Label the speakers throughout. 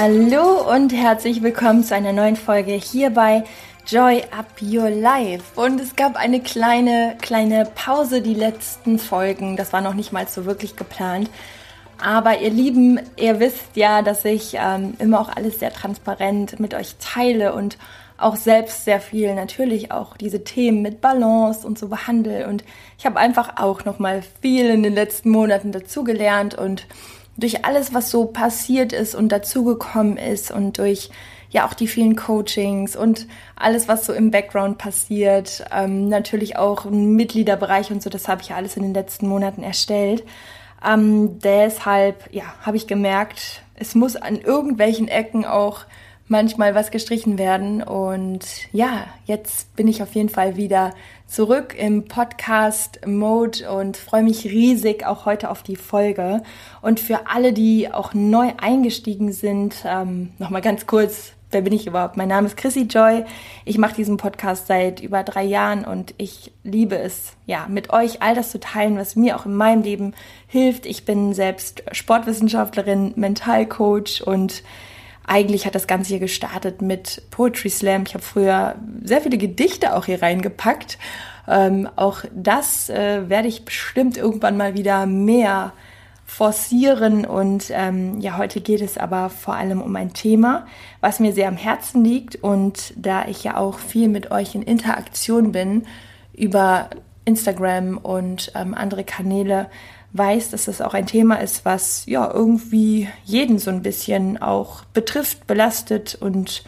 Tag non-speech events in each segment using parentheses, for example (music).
Speaker 1: Hallo und herzlich willkommen zu einer neuen Folge hier bei Joy Up Your Life. Und es gab eine kleine, kleine Pause, die letzten Folgen. Das war noch nicht mal so wirklich geplant. Aber ihr Lieben, ihr wisst ja, dass ich ähm, immer auch alles sehr transparent mit euch teile und auch selbst sehr viel natürlich auch diese Themen mit Balance und so behandle. Und ich habe einfach auch noch mal viel in den letzten Monaten dazugelernt und durch alles, was so passiert ist und dazugekommen ist und durch ja auch die vielen Coachings und alles, was so im Background passiert, ähm, natürlich auch ein Mitgliederbereich und so, das habe ich ja alles in den letzten Monaten erstellt. Ähm, deshalb, ja, habe ich gemerkt, es muss an irgendwelchen Ecken auch manchmal was gestrichen werden. Und ja, jetzt bin ich auf jeden Fall wieder zurück im Podcast-Mode und freue mich riesig auch heute auf die Folge. Und für alle, die auch neu eingestiegen sind, ähm, nochmal ganz kurz, wer bin ich überhaupt? Mein Name ist Chrissy Joy. Ich mache diesen Podcast seit über drei Jahren und ich liebe es, ja, mit euch all das zu teilen, was mir auch in meinem Leben hilft. Ich bin selbst Sportwissenschaftlerin, Mentalcoach und eigentlich hat das Ganze hier gestartet mit Poetry Slam. Ich habe früher sehr viele Gedichte auch hier reingepackt. Ähm, auch das äh, werde ich bestimmt irgendwann mal wieder mehr forcieren. Und ähm, ja, heute geht es aber vor allem um ein Thema, was mir sehr am Herzen liegt. Und da ich ja auch viel mit euch in Interaktion bin über Instagram und ähm, andere Kanäle, weiß, dass das auch ein Thema ist, was ja irgendwie jeden so ein bisschen auch betrifft, belastet. Und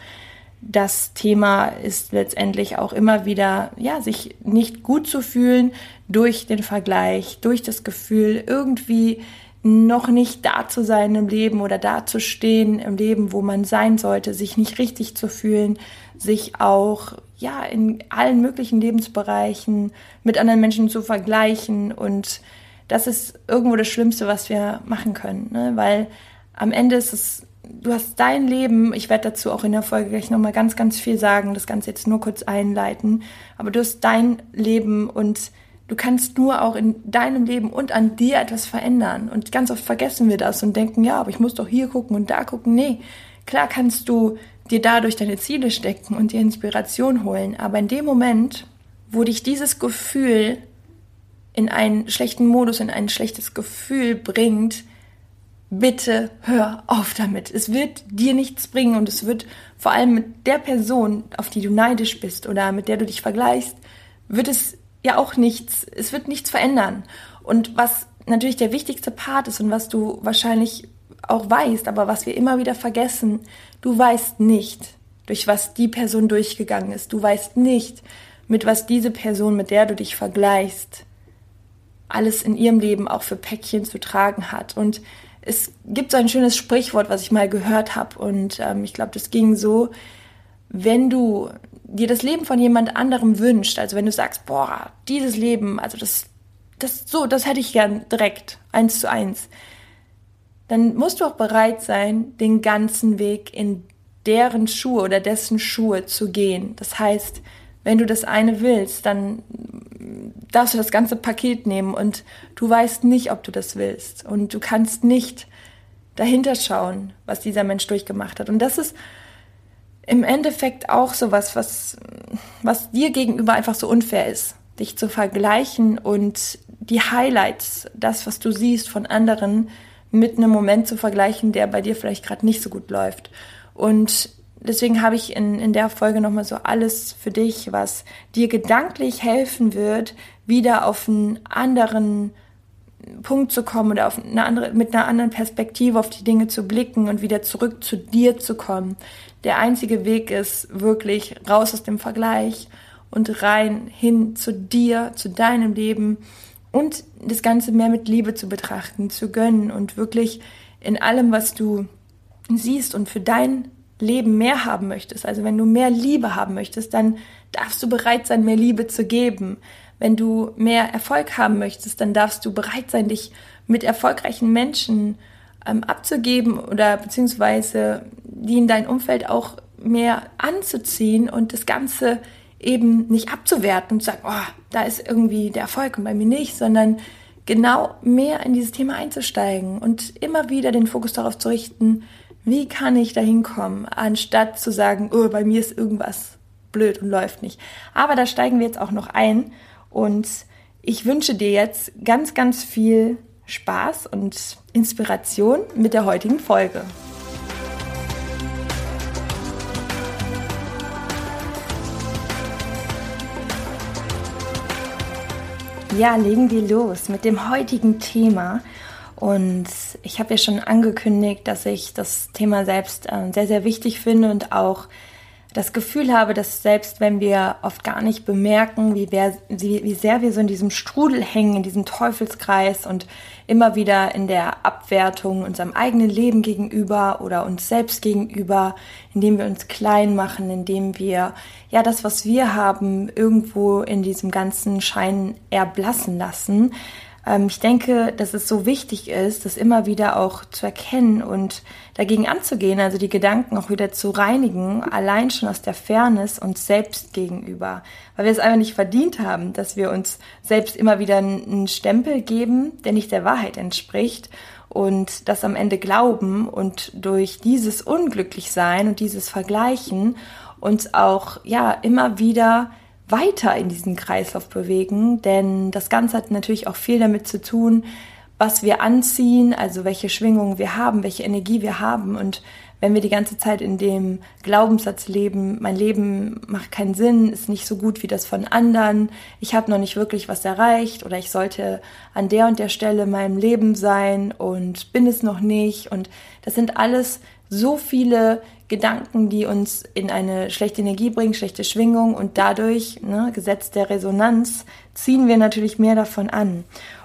Speaker 1: das Thema ist letztendlich auch immer wieder, ja, sich nicht gut zu fühlen durch den Vergleich, durch das Gefühl, irgendwie noch nicht da zu sein im Leben oder da zu stehen im Leben, wo man sein sollte, sich nicht richtig zu fühlen, sich auch, ja, in allen möglichen Lebensbereichen mit anderen Menschen zu vergleichen und das ist irgendwo das Schlimmste, was wir machen können, ne? weil am Ende ist es, du hast dein Leben, ich werde dazu auch in der Folge gleich nochmal ganz, ganz viel sagen, das Ganze jetzt nur kurz einleiten, aber du hast dein Leben und du kannst nur auch in deinem Leben und an dir etwas verändern. Und ganz oft vergessen wir das und denken, ja, aber ich muss doch hier gucken und da gucken. Nee, klar kannst du dir dadurch deine Ziele stecken und dir Inspiration holen, aber in dem Moment, wo dich dieses Gefühl in einen schlechten Modus, in ein schlechtes Gefühl bringt, bitte hör auf damit. Es wird dir nichts bringen und es wird vor allem mit der Person, auf die du neidisch bist oder mit der du dich vergleichst, wird es ja auch nichts, es wird nichts verändern. Und was natürlich der wichtigste Part ist und was du wahrscheinlich auch weißt, aber was wir immer wieder vergessen, du weißt nicht, durch was die Person durchgegangen ist. Du weißt nicht, mit was diese Person, mit der du dich vergleichst, alles in ihrem Leben auch für Päckchen zu tragen hat. Und es gibt so ein schönes Sprichwort, was ich mal gehört habe. Und ähm, ich glaube, das ging so, wenn du dir das Leben von jemand anderem wünscht, also wenn du sagst, boah, dieses Leben, also das, das so, das hätte ich gern direkt, eins zu eins, dann musst du auch bereit sein, den ganzen Weg in deren Schuhe oder dessen Schuhe zu gehen. Das heißt, wenn du das eine willst, dann darfst du das ganze Paket nehmen und du weißt nicht, ob du das willst. Und du kannst nicht dahinter schauen, was dieser Mensch durchgemacht hat. Und das ist im Endeffekt auch so was, was, was dir gegenüber einfach so unfair ist, dich zu vergleichen und die Highlights, das, was du siehst von anderen, mit einem Moment zu vergleichen, der bei dir vielleicht gerade nicht so gut läuft. Und deswegen habe ich in, in der Folge nochmal so alles für dich, was dir gedanklich helfen wird, wieder auf einen anderen Punkt zu kommen oder auf eine andere, mit einer anderen Perspektive auf die Dinge zu blicken und wieder zurück zu dir zu kommen. Der einzige Weg ist wirklich raus aus dem Vergleich und rein hin zu dir, zu deinem Leben und das Ganze mehr mit Liebe zu betrachten, zu gönnen und wirklich in allem, was du siehst und für dein Leben mehr haben möchtest, also wenn du mehr Liebe haben möchtest, dann darfst du bereit sein, mehr Liebe zu geben. Wenn du mehr Erfolg haben möchtest, dann darfst du bereit sein, dich mit erfolgreichen Menschen ähm, abzugeben oder beziehungsweise die in dein Umfeld auch mehr anzuziehen und das Ganze eben nicht abzuwerten und zu sagen, oh, da ist irgendwie der Erfolg und bei mir nicht, sondern genau mehr in dieses Thema einzusteigen und immer wieder den Fokus darauf zu richten, Wie kann ich da hinkommen, anstatt zu sagen, oh, bei mir ist irgendwas blöd und läuft nicht. Aber da steigen wir jetzt auch noch ein und ich wünsche dir jetzt ganz, ganz viel Spaß und Inspiration mit der heutigen Folge. Ja, legen wir los mit dem heutigen Thema. Und ich habe ja schon angekündigt, dass ich das Thema selbst äh, sehr, sehr wichtig finde und auch das Gefühl habe, dass selbst wenn wir oft gar nicht bemerken, wie, sehr wir so in diesem Strudel hängen, in diesem Teufelskreis und immer wieder in der Abwertung unserem eigenen Leben gegenüber oder uns selbst gegenüber, indem wir uns klein machen, indem wir ja das, was wir haben, irgendwo in diesem ganzen Schein erblassen lassen, ich denke, dass es so wichtig ist, das immer wieder auch zu erkennen und dagegen anzugehen, also die Gedanken auch wieder zu reinigen, allein schon aus der Fairness uns selbst gegenüber, weil wir es einfach nicht verdient haben, dass wir uns selbst immer wieder einen Stempel geben, der nicht der Wahrheit entspricht und das am Ende glauben und durch dieses Unglücklichsein und dieses Vergleichen uns auch ja immer wieder weiter in diesen Kreislauf bewegen, denn das Ganze hat natürlich auch viel damit zu tun, was wir anziehen, also welche Schwingungen wir haben, welche Energie wir haben. Und wenn wir die ganze Zeit in dem Glaubenssatz leben, mein Leben macht keinen Sinn, ist nicht so gut wie das von anderen, ich habe noch nicht wirklich was erreicht oder ich sollte an der und der Stelle in meinem Leben sein und bin es noch nicht. Und das sind alles so viele Gedanken, die uns in eine schlechte Energie bringen, schlechte Schwingung und dadurch, ne, Gesetz der Resonanz, ziehen wir natürlich mehr davon an.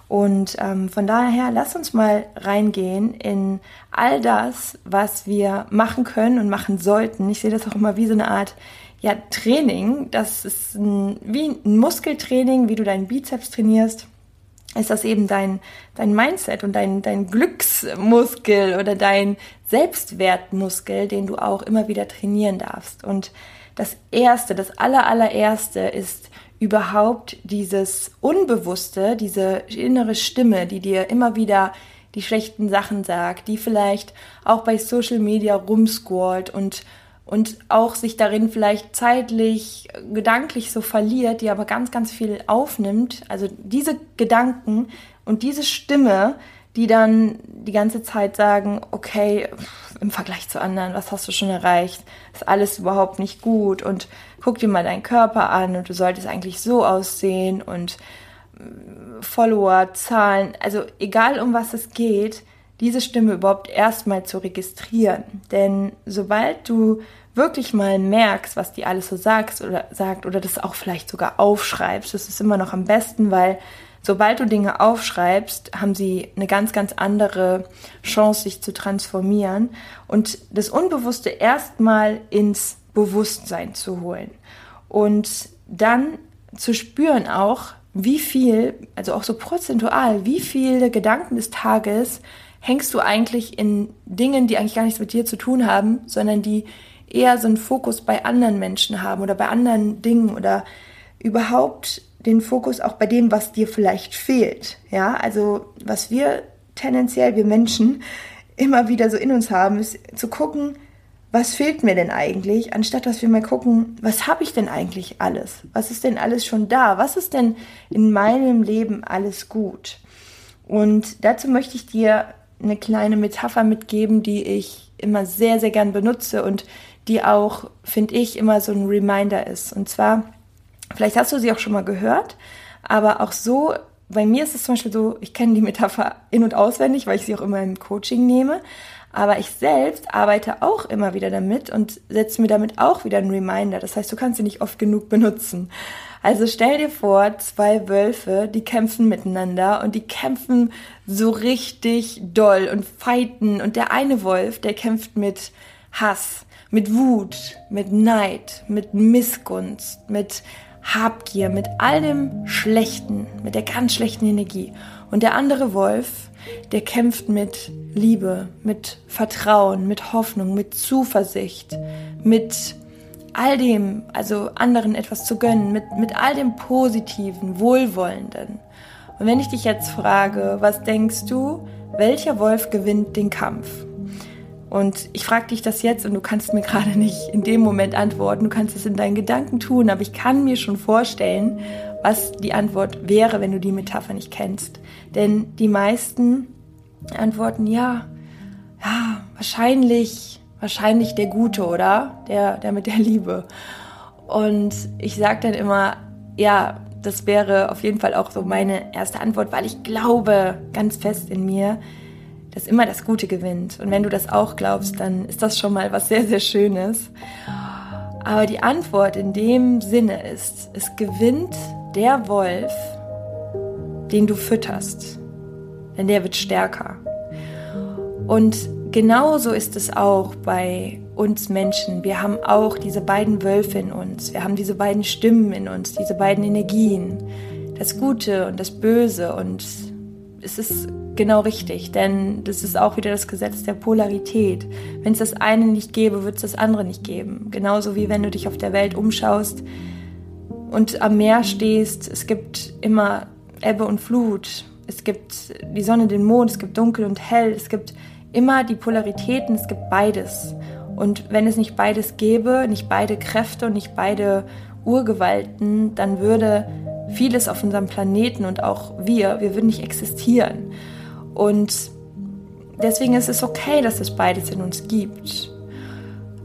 Speaker 1: Und ähm, von daher, lass uns mal reingehen in all das, was wir machen können und machen sollten. Ich sehe das auch immer wie so eine Art ja, Training. Das ist ein, wie ein Muskeltraining, wie du deinen Bizeps trainierst ist das eben dein, dein Mindset und dein, dein Glücksmuskel oder dein Selbstwertmuskel, den du auch immer wieder trainieren darfst. Und das erste, das aller, allererste ist überhaupt dieses Unbewusste, diese innere Stimme, die dir immer wieder die schlechten Sachen sagt, die vielleicht auch bei Social Media rumscrollt und und auch sich darin vielleicht zeitlich, gedanklich so verliert, die aber ganz, ganz viel aufnimmt. Also diese Gedanken und diese Stimme, die dann die ganze Zeit sagen, okay, im Vergleich zu anderen, was hast du schon erreicht? Ist alles überhaupt nicht gut und guck dir mal deinen Körper an und du solltest eigentlich so aussehen und äh, Follower, Zahlen, also egal um was es geht, diese Stimme überhaupt erstmal zu registrieren. Denn sobald du wirklich mal merkst, was die alles so sagst oder sagt oder das auch vielleicht sogar aufschreibst, das ist immer noch am besten, weil sobald du Dinge aufschreibst, haben sie eine ganz, ganz andere Chance, sich zu transformieren und das Unbewusste erstmal ins Bewusstsein zu holen und dann zu spüren auch, wie viel, also auch so prozentual, wie viele Gedanken des Tages hängst du eigentlich in Dingen, die eigentlich gar nichts mit dir zu tun haben, sondern die eher so einen Fokus bei anderen Menschen haben oder bei anderen Dingen oder überhaupt den Fokus auch bei dem, was dir vielleicht fehlt. Ja, also was wir tendenziell, wir Menschen, immer wieder so in uns haben, ist zu gucken, was fehlt mir denn eigentlich, anstatt dass wir mal gucken, was habe ich denn eigentlich alles? Was ist denn alles schon da? Was ist denn in meinem Leben alles gut? Und dazu möchte ich dir eine kleine Metapher mitgeben, die ich immer sehr, sehr gern benutze und die auch, finde ich, immer so ein Reminder ist. Und zwar, vielleicht hast du sie auch schon mal gehört, aber auch so, bei mir ist es zum Beispiel so, ich kenne die Metapher in- und auswendig, weil ich sie auch immer im Coaching nehme. Aber ich selbst arbeite auch immer wieder damit und setze mir damit auch wieder einen Reminder. Das heißt, du kannst sie nicht oft genug benutzen. Also stell dir vor, zwei Wölfe, die kämpfen miteinander und die kämpfen so richtig doll und fighten. Und der eine Wolf, der kämpft mit Hass, mit Wut, mit Neid, mit Missgunst, mit Habgier, mit all dem Schlechten, mit der ganz schlechten Energie. Und der andere Wolf, der kämpft mit Liebe, mit Vertrauen, mit Hoffnung, mit Zuversicht, mit all dem, also anderen etwas zu gönnen, mit, mit all dem Positiven, Wohlwollenden. Und wenn ich dich jetzt frage, was denkst du, welcher Wolf gewinnt den Kampf? Und ich frage dich das jetzt und du kannst mir (laughs) gerade nicht in dem Moment antworten. Du kannst es in deinen Gedanken tun, aber ich kann mir schon vorstellen, was die Antwort wäre, wenn du die Metapher nicht kennst. Denn die meisten antworten ja, ja, wahrscheinlich, wahrscheinlich der Gute, oder? Der, der mit der Liebe. Und ich sage dann immer, ja, das wäre auf jeden Fall auch so meine erste Antwort, weil ich glaube ganz fest in mir, dass immer das Gute gewinnt. Und wenn du das auch glaubst, dann ist das schon mal was sehr, sehr Schönes. Aber die Antwort in dem Sinne ist, es gewinnt der Wolf, den du fütterst. Denn der wird stärker. Und genauso ist es auch bei uns Menschen. Wir haben auch diese beiden Wölfe in uns. Wir haben diese beiden Stimmen in uns, diese beiden Energien. Das Gute und das Böse. Und es ist genau richtig, denn das ist auch wieder das Gesetz der Polarität. Wenn es das eine nicht gäbe, wird es das andere nicht geben. Genauso wie wenn du dich auf der Welt umschaust und am Meer stehst, es gibt immer Ebbe und Flut. Es gibt die Sonne, den Mond, es gibt dunkel und hell, es gibt immer die Polaritäten, es gibt beides. Und wenn es nicht beides gäbe, nicht beide Kräfte und nicht beide Urgewalten, dann würde vieles auf unserem Planeten und auch wir, wir würden nicht existieren. Und deswegen ist es okay, dass es beides in uns gibt.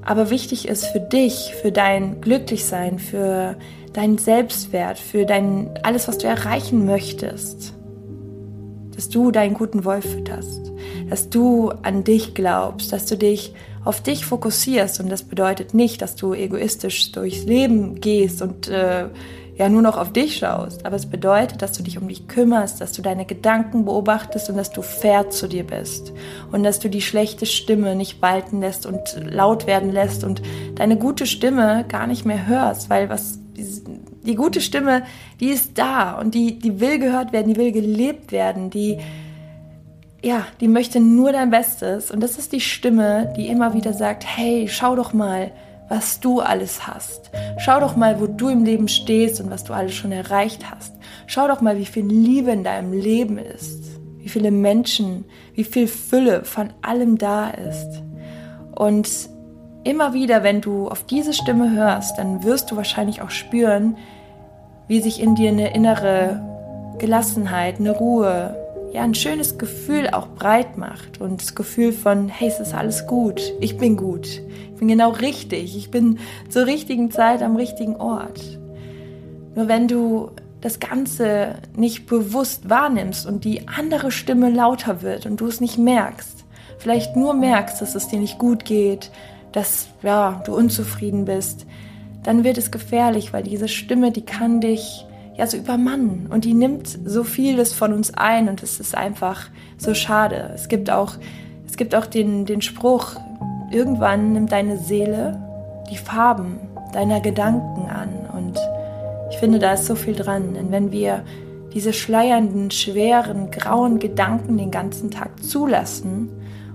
Speaker 1: Aber wichtig ist für dich, für dein Glücklichsein, für deinen Selbstwert, für dein alles, was du erreichen möchtest, dass du deinen guten Wolf fütterst, dass du an dich glaubst, dass du dich auf dich fokussierst. Und das bedeutet nicht, dass du egoistisch durchs Leben gehst und äh, ja nur noch auf dich schaust, aber es bedeutet, dass du dich um dich kümmerst, dass du deine Gedanken beobachtest und dass du fair zu dir bist. Und dass du die schlechte Stimme nicht walten lässt und laut werden lässt und deine gute Stimme gar nicht mehr hörst, weil was die gute Stimme, die ist da und die die will gehört werden, die will gelebt werden, die ja, die möchte nur dein Bestes und das ist die Stimme, die immer wieder sagt, hey, schau doch mal, was du alles hast. Schau doch mal, wo du im Leben stehst und was du alles schon erreicht hast. Schau doch mal, wie viel Liebe in deinem Leben ist, wie viele Menschen, wie viel Fülle von allem da ist. Und immer wieder, wenn du auf diese Stimme hörst, dann wirst du wahrscheinlich auch spüren, wie sich in dir eine innere Gelassenheit, eine Ruhe, ja, ein schönes Gefühl auch breit macht und das Gefühl von, hey, es ist alles gut, ich bin gut, ich bin genau richtig, ich bin zur richtigen Zeit am richtigen Ort. Nur wenn du das Ganze nicht bewusst wahrnimmst und die andere Stimme lauter wird und du es nicht merkst, vielleicht nur merkst, dass es dir nicht gut geht, dass ja, du unzufrieden bist, dann wird es gefährlich, weil diese Stimme, die kann dich ja so übermannen. Und die nimmt so vieles von uns ein und es ist einfach so schade. Es gibt auch, es gibt auch den, den Spruch, irgendwann nimmt deine Seele die Farben deiner Gedanken an. Und ich finde, da ist so viel dran, denn wenn wir diese schleiernden, schweren, grauen Gedanken den ganzen Tag zulassen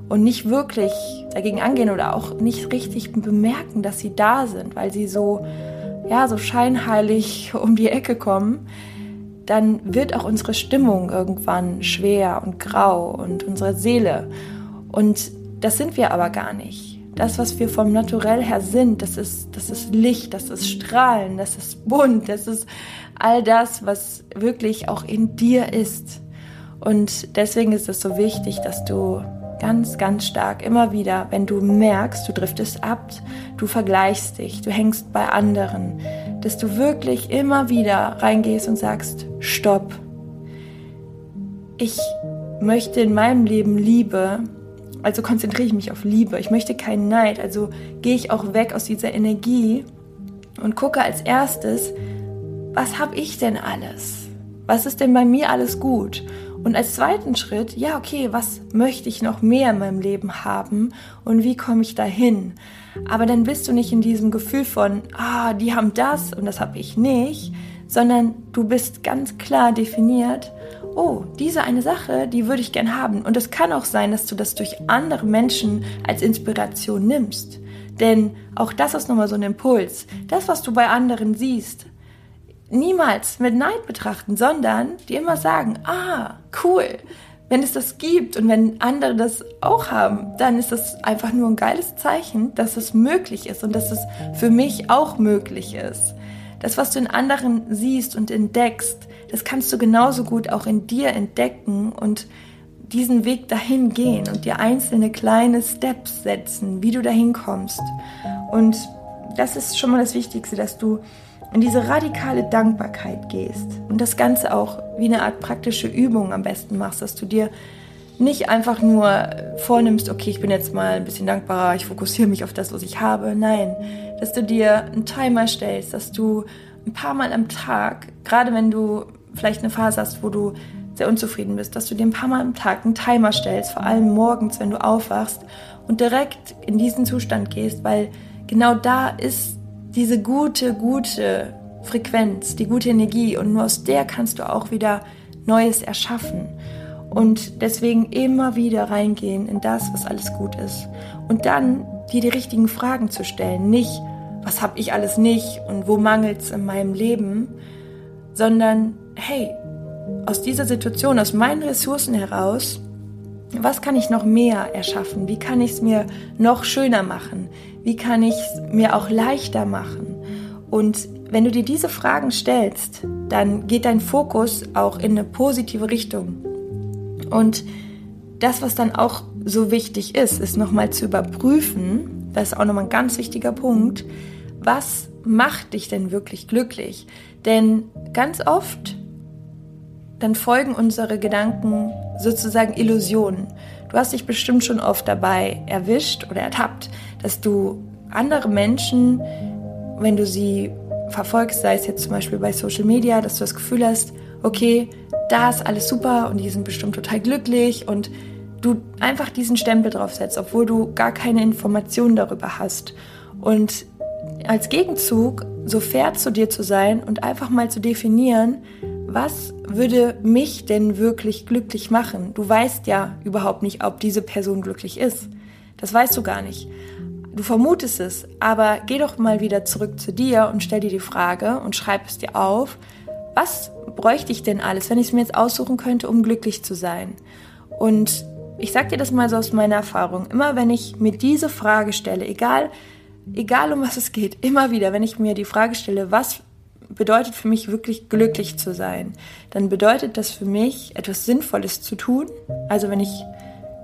Speaker 1: und nicht wirklich dagegen angehen oder auch nicht richtig bemerken, dass sie da sind, weil sie so ja, so scheinheilig (laughs) um die Ecke kommen, dann wird auch unsere Stimmung irgendwann schwer und grau und unsere Seele. Und das sind wir aber gar nicht. Das, was wir vom Naturell her sind, das ist, das ist Licht, das ist Strahlen, das ist bunt, das ist all das, was wirklich auch in dir ist. Und deswegen ist es so wichtig, dass du ganz, ganz stark immer wieder, wenn du merkst, du driftest ab, du vergleichst dich, du hängst bei anderen, dass du wirklich immer wieder reingehst und sagst, stopp. Ich möchte in meinem Leben Liebe, also konzentriere ich mich auf Liebe. Ich möchte keinen Neid, also gehe ich auch weg aus dieser Energie und gucke als erstes, was habe ich denn alles? Was ist denn bei mir alles gut? Und als zweiten Schritt, ja, okay, was möchte ich noch mehr in meinem Leben haben und wie komme ich dahin? Aber dann bist du nicht in diesem Gefühl von, ah, die haben das und das habe ich nicht, sondern du bist ganz klar definiert, oh, diese eine Sache, die würde ich gern haben. Und es kann auch sein, dass du das durch andere Menschen als Inspiration nimmst. Denn auch das ist nochmal so ein Impuls. Das, was du bei anderen siehst, niemals mit Neid betrachten, sondern die immer sagen, ah, cool, wenn es das gibt und wenn andere das auch haben, dann ist das einfach nur ein geiles Zeichen, dass es möglich ist und dass es für mich auch möglich ist. Das, was du in anderen siehst und entdeckst, das kannst du genauso gut auch in dir entdecken und diesen Weg dahin gehen und dir einzelne kleine Steps setzen, wie du dahin kommst. Und das ist schon mal das Wichtigste, dass du in diese radikale Dankbarkeit gehst und das Ganze auch wie eine Art praktische Übung am besten machst, dass du dir nicht einfach nur vornimmst, okay, ich bin jetzt mal ein bisschen dankbarer, ich fokussiere mich auf das, was ich habe. Nein, dass du dir einen Timer stellst, dass du ein paar Mal am Tag, gerade wenn du vielleicht eine Phase hast, wo du sehr unzufrieden bist, dass du dir ein paar Mal am Tag einen Timer stellst, vor allem morgens, wenn du aufwachst und direkt in diesen Zustand gehst, weil genau da ist diese gute, gute Frequenz, die gute Energie und nur aus der kannst du auch wieder Neues erschaffen. Und deswegen immer wieder reingehen in das, was alles gut ist. Und dann dir die richtigen Fragen zu stellen. Nicht, was habe ich alles nicht und wo mangelt es in meinem Leben, sondern, hey, aus dieser Situation, aus meinen Ressourcen heraus, was kann ich noch mehr erschaffen? Wie kann ich es mir noch schöner machen? Wie kann ich es mir auch leichter machen? Und wenn du dir diese Fragen stellst, dann geht dein Fokus auch in eine positive Richtung. Und das, was dann auch so wichtig ist, ist nochmal zu überprüfen, das ist auch nochmal ein ganz wichtiger Punkt, was macht dich denn wirklich glücklich? Denn ganz oft, dann folgen unsere Gedanken sozusagen Illusionen. Du hast dich bestimmt schon oft dabei erwischt oder ertappt, dass du andere Menschen, wenn du sie verfolgst, sei es jetzt zum Beispiel bei Social Media, dass du das Gefühl hast, okay, da ist alles super und die sind bestimmt total glücklich und du einfach diesen Stempel draufsetzt, obwohl du gar keine Informationen darüber hast. Und als Gegenzug so fair zu dir zu sein und einfach mal zu definieren, was würde mich denn wirklich glücklich machen? Du weißt ja überhaupt nicht, ob diese Person glücklich ist. Das weißt du gar nicht. Du vermutest es, aber geh doch mal wieder zurück zu dir und stell dir die Frage und schreib es dir auf, was bräuchte ich denn alles, wenn ich es mir jetzt aussuchen könnte, um glücklich zu sein? Und ich sag dir das mal so aus meiner Erfahrung. Immer wenn ich mir diese Frage stelle, egal, egal um was es geht, immer wieder, wenn ich mir die Frage stelle, was bedeutet für mich wirklich glücklich zu sein, dann bedeutet das für mich etwas Sinnvolles zu tun. Also wenn ich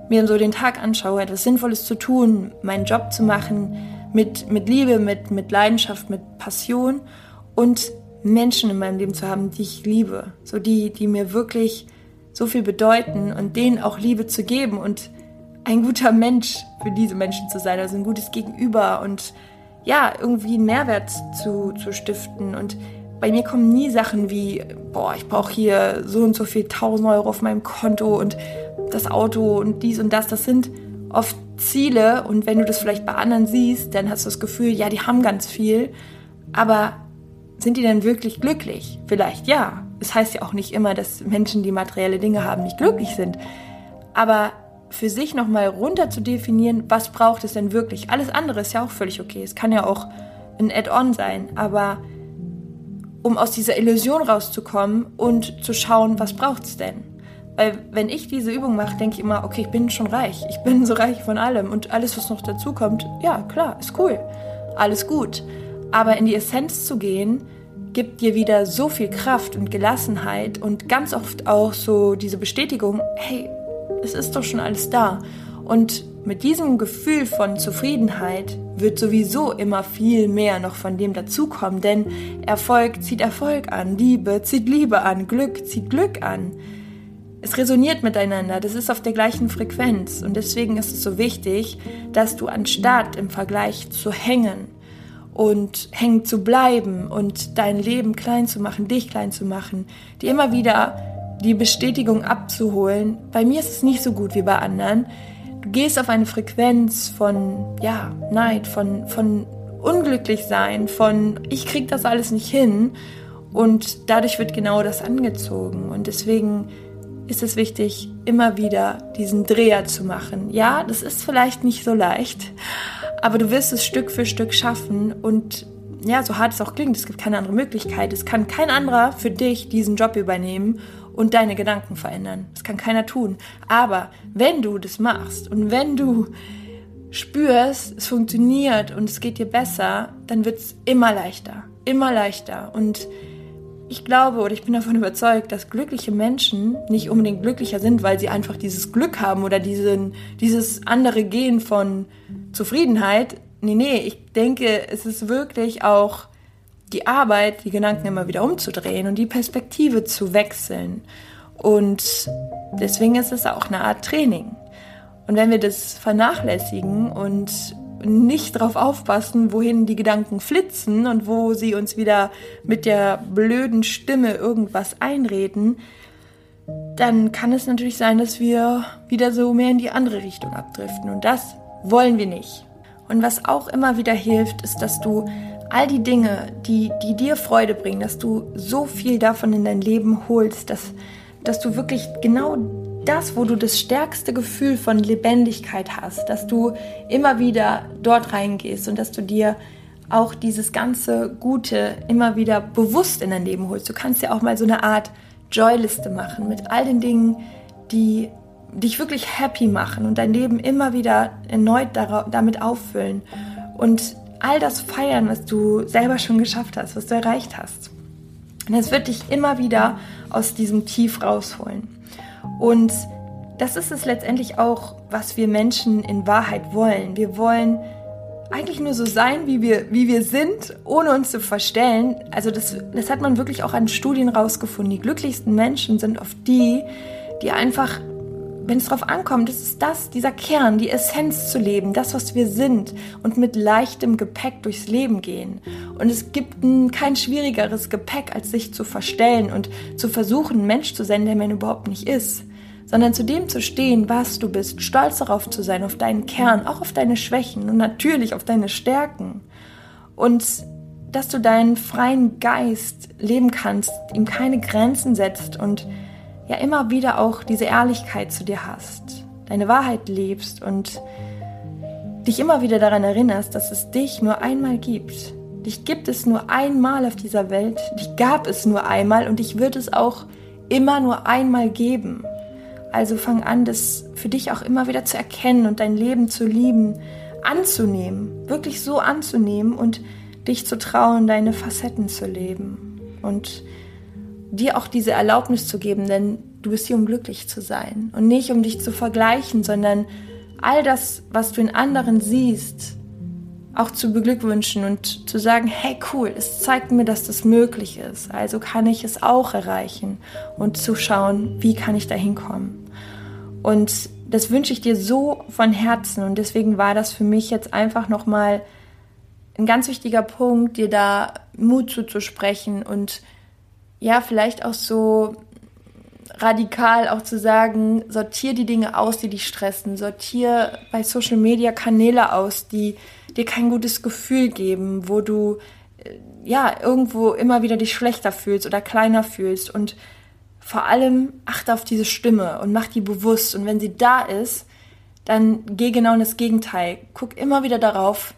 Speaker 1: mir so den Tag anschaue, etwas Sinnvolles zu tun, meinen Job zu machen, mit, mit Liebe, mit, mit Leidenschaft, mit Passion und Menschen in meinem Leben zu haben, die ich liebe. So die, die mir wirklich so viel bedeuten und denen auch Liebe zu geben und ein guter Mensch für diese Menschen zu sein, also ein gutes Gegenüber und ja, irgendwie einen Mehrwert zu, zu stiften. Und bei mir kommen nie Sachen wie, boah, ich brauche hier so und so viel 1000 Euro auf meinem Konto und das Auto und dies und das. Das sind oft Ziele und wenn du das vielleicht bei anderen siehst, dann hast du das Gefühl, ja, die haben ganz viel, aber sind die denn wirklich glücklich? Vielleicht ja. Es heißt ja auch nicht immer, dass Menschen, die materielle Dinge haben, nicht glücklich sind. Aber für sich nochmal runter zu definieren, was braucht es denn wirklich? Alles andere ist ja auch völlig okay. Es kann ja auch ein Add-on sein. Aber um aus dieser Illusion rauszukommen und zu schauen, was braucht es denn? Weil wenn ich diese Übung mache, denke ich immer, okay, ich bin schon reich. Ich bin so reich von allem. Und alles, was noch dazu kommt, ja, klar, ist cool. Alles gut. Aber in die Essenz zu gehen, gibt dir wieder so viel Kraft und Gelassenheit und ganz oft auch so diese Bestätigung, hey, es ist doch schon alles da. Und mit diesem Gefühl von Zufriedenheit wird sowieso immer viel mehr noch von dem dazukommen, denn Erfolg zieht Erfolg an, Liebe zieht Liebe an, Glück zieht Glück an. Es resoniert miteinander, das ist auf der gleichen Frequenz und deswegen ist es so wichtig, dass du anstatt im Vergleich zu hängen, und hängen zu bleiben und dein Leben klein zu machen, dich klein zu machen, dir immer wieder die Bestätigung abzuholen. Bei mir ist es nicht so gut wie bei anderen. Du gehst auf eine Frequenz von ja, Neid, von von unglücklich sein, von ich krieg das alles nicht hin und dadurch wird genau das angezogen und deswegen ist es wichtig, immer wieder diesen Dreher zu machen. Ja, das ist vielleicht nicht so leicht, aber du wirst es Stück für Stück schaffen und ja, so hart es auch klingt, es gibt keine andere Möglichkeit. Es kann kein anderer für dich diesen Job übernehmen und deine Gedanken verändern. Das kann keiner tun. Aber wenn du das machst und wenn du spürst, es funktioniert und es geht dir besser, dann wird es immer leichter. Immer leichter. Und ich glaube oder ich bin davon überzeugt, dass glückliche Menschen nicht unbedingt glücklicher sind, weil sie einfach dieses Glück haben oder diesen, dieses andere Gehen von Zufriedenheit. Nee, nee, ich denke, es ist wirklich auch die Arbeit, die Gedanken immer wieder umzudrehen und die Perspektive zu wechseln. Und deswegen ist es auch eine Art Training. Und wenn wir das vernachlässigen und nicht darauf aufpassen, wohin die Gedanken flitzen und wo sie uns wieder mit der blöden Stimme irgendwas einreden, dann kann es natürlich sein, dass wir wieder so mehr in die andere Richtung abdriften. Und das wollen wir nicht. Und was auch immer wieder hilft, ist, dass du all die Dinge, die, die dir Freude bringen, dass du so viel davon in dein Leben holst, dass, dass du wirklich genau das, wo du das stärkste Gefühl von Lebendigkeit hast, dass du immer wieder dort reingehst und dass du dir auch dieses ganze Gute immer wieder bewusst in dein Leben holst. Du kannst ja auch mal so eine Art Joyliste machen mit all den Dingen, die dich wirklich happy machen und dein Leben immer wieder erneut damit auffüllen und all das feiern, was du selber schon geschafft hast, was du erreicht hast. Und es wird dich immer wieder aus diesem Tief rausholen. Und das ist es letztendlich auch, was wir Menschen in Wahrheit wollen. Wir wollen eigentlich nur so sein, wie wir, wie wir sind, ohne uns zu verstellen. Also das, das hat man wirklich auch an Studien rausgefunden. Die glücklichsten Menschen sind oft die, die einfach, wenn es darauf ankommt, das ist das, dieser Kern, die Essenz zu leben, das, was wir sind und mit leichtem Gepäck durchs Leben gehen. Und es gibt ein, kein schwierigeres Gepäck, als sich zu verstellen und zu versuchen, ein Mensch zu sein, der man überhaupt nicht ist sondern zu dem zu stehen, was du bist, stolz darauf zu sein, auf deinen Kern, auch auf deine Schwächen und natürlich auf deine Stärken. Und dass du deinen freien Geist leben kannst, ihm keine Grenzen setzt und ja immer wieder auch diese Ehrlichkeit zu dir hast, deine Wahrheit lebst und dich immer wieder daran erinnerst, dass es dich nur einmal gibt. Dich gibt es nur einmal auf dieser Welt, dich gab es nur einmal und dich wird es auch immer nur einmal geben. Also fang an, das für dich auch immer wieder zu erkennen und dein Leben zu lieben, anzunehmen, wirklich so anzunehmen und dich zu trauen, deine Facetten zu leben und dir auch diese Erlaubnis zu geben, denn du bist hier, um glücklich zu sein. Und nicht um dich zu vergleichen, sondern all das, was du in anderen siehst, auch zu beglückwünschen und zu sagen, hey cool, es zeigt mir, dass das möglich ist, also kann ich es auch erreichen und zu schauen, wie kann ich da hinkommen. Und das wünsche ich dir so von Herzen. Und deswegen war das für mich jetzt einfach nochmal ein ganz wichtiger Punkt, dir da Mut zuzusprechen und ja, vielleicht auch so radikal auch zu sagen, sortier die Dinge aus, die dich stressen, sortier bei Social Media Kanäle aus, die dir kein gutes Gefühl geben, wo du äh, ja irgendwo immer wieder dich schlechter fühlst oder kleiner fühlst und vor allem achte auf diese Stimme und mach die bewusst. Und wenn sie da ist, dann geh genau in das Gegenteil. Guck immer wieder darauf,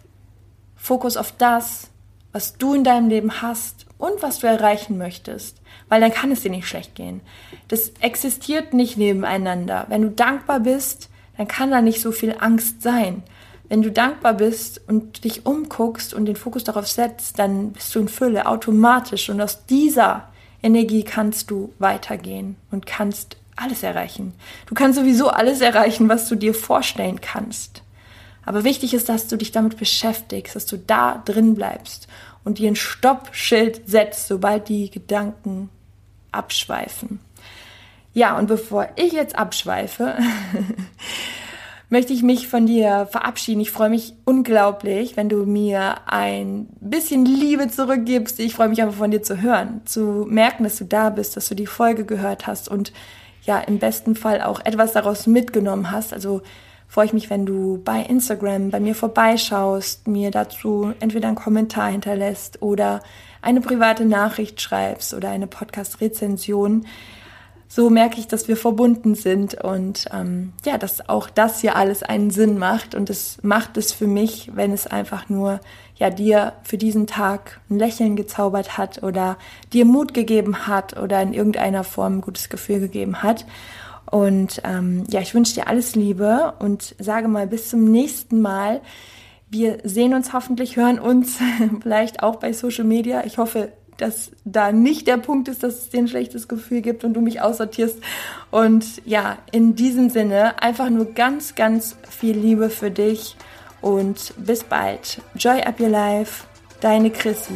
Speaker 1: Fokus auf das, was du in deinem Leben hast und was du erreichen möchtest. Weil dann kann es dir nicht schlecht gehen. Das existiert nicht nebeneinander. Wenn du dankbar bist, dann kann da nicht so viel Angst sein. Wenn du dankbar bist und dich umguckst und den Fokus darauf setzt, dann bist du in Fülle automatisch. Und aus dieser Energie kannst du weitergehen und kannst alles erreichen. Du kannst sowieso alles erreichen, was du dir vorstellen kannst. Aber wichtig ist, dass du dich damit beschäftigst, dass du da drin bleibst und dir ein Stoppschild setzt, sobald die Gedanken abschweifen. Ja, und bevor ich jetzt abschweife, (laughs) möchte ich mich von dir verabschieden. Ich freue mich unglaublich, wenn du mir ein bisschen Liebe zurückgibst. Ich freue mich einfach von dir zu hören, zu merken, dass du da bist, dass du die Folge gehört hast und ja, im besten Fall auch etwas daraus mitgenommen hast. Also freue ich mich, wenn du bei Instagram bei mir vorbeischaust, mir dazu entweder einen Kommentar hinterlässt oder eine private Nachricht schreibst oder eine Podcast-Rezension. so merke ich, dass wir verbunden sind und ähm, ja, dass auch das hier alles einen Sinn macht und es macht es für mich, wenn es einfach nur ja dir für diesen Tag ein Lächeln gezaubert hat oder dir Mut gegeben hat oder in irgendeiner Form ein gutes Gefühl gegeben hat. Und ähm, ja, ich wünsche dir alles Liebe und sage mal bis zum nächsten Mal. Wir sehen uns hoffentlich, hören uns (laughs) vielleicht auch bei Social Media. Ich hoffe, dass da nicht der Punkt ist, dass es dir ein schlechtes Gefühl gibt und du mich aussortierst. Und ja, in diesem Sinne einfach nur ganz, ganz viel Liebe für dich und bis bald. Joy up your life, deine Chrissy.